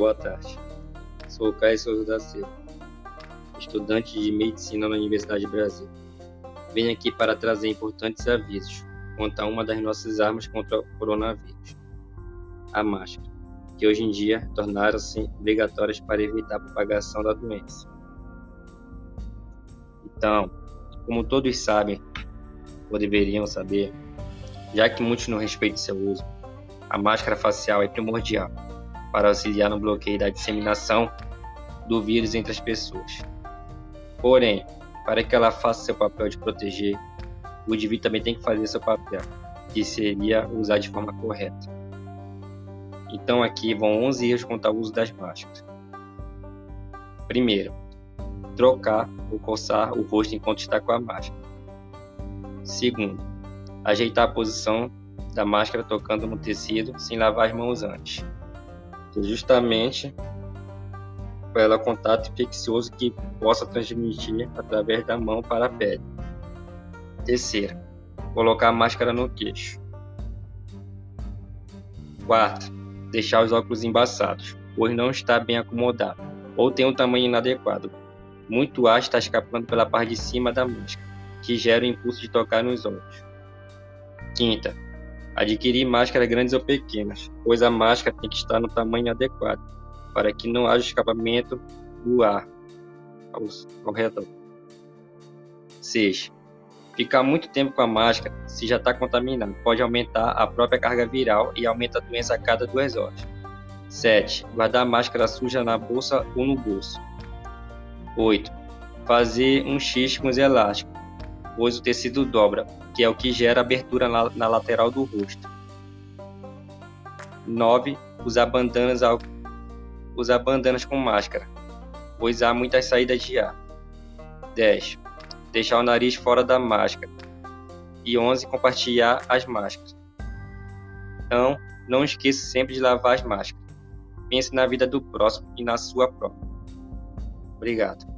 Boa tarde. Sou Caio Souza da Silva, estudante de medicina na Universidade de Brasil. Venho aqui para trazer importantes avisos quanto a uma das nossas armas contra o coronavírus, a máscara, que hoje em dia tornaram-se obrigatórias para evitar a propagação da doença. Então, como todos sabem, ou deveriam saber, já que muitos não respeitam seu uso, a máscara facial é primordial para auxiliar no bloqueio da disseminação do vírus entre as pessoas. Porém, para que ela faça seu papel de proteger, o indivíduo também tem que fazer seu papel, que seria usar de forma correta. Então aqui vão 11 erros quanto ao uso das máscaras. Primeiro, trocar ou coçar o rosto enquanto está com a máscara. Segundo, ajeitar a posição da máscara tocando no tecido sem lavar as mãos antes que justamente pelo contato infeccioso que possa transmitir através da mão para a pele. Terceira, colocar a máscara no queixo. Quarto, deixar os óculos embaçados, pois não está bem acomodado ou tem um tamanho inadequado. Muito ar está escapando pela parte de cima da máscara, que gera o impulso de tocar nos olhos. Quinta, Adquirir máscaras grandes ou pequenas, pois a máscara tem que estar no tamanho adequado, para que não haja escapamento do ar ao, ao redor. 6. Ficar muito tempo com a máscara, se já está contaminado, pode aumentar a própria carga viral e aumenta a doença a cada duas horas. 7. Guardar a máscara suja na bolsa ou no bolso. 8. Fazer um X com os elásticos, pois o tecido dobra, que é o que gera abertura na, na lateral do rosto. 9. Usar bandanas, usar bandanas com máscara, pois há muitas saídas de ar. 10. Deixar o nariz fora da máscara. E 11. Compartilhar as máscaras. Então, não esqueça sempre de lavar as máscaras. Pense na vida do próximo e na sua própria. Obrigado.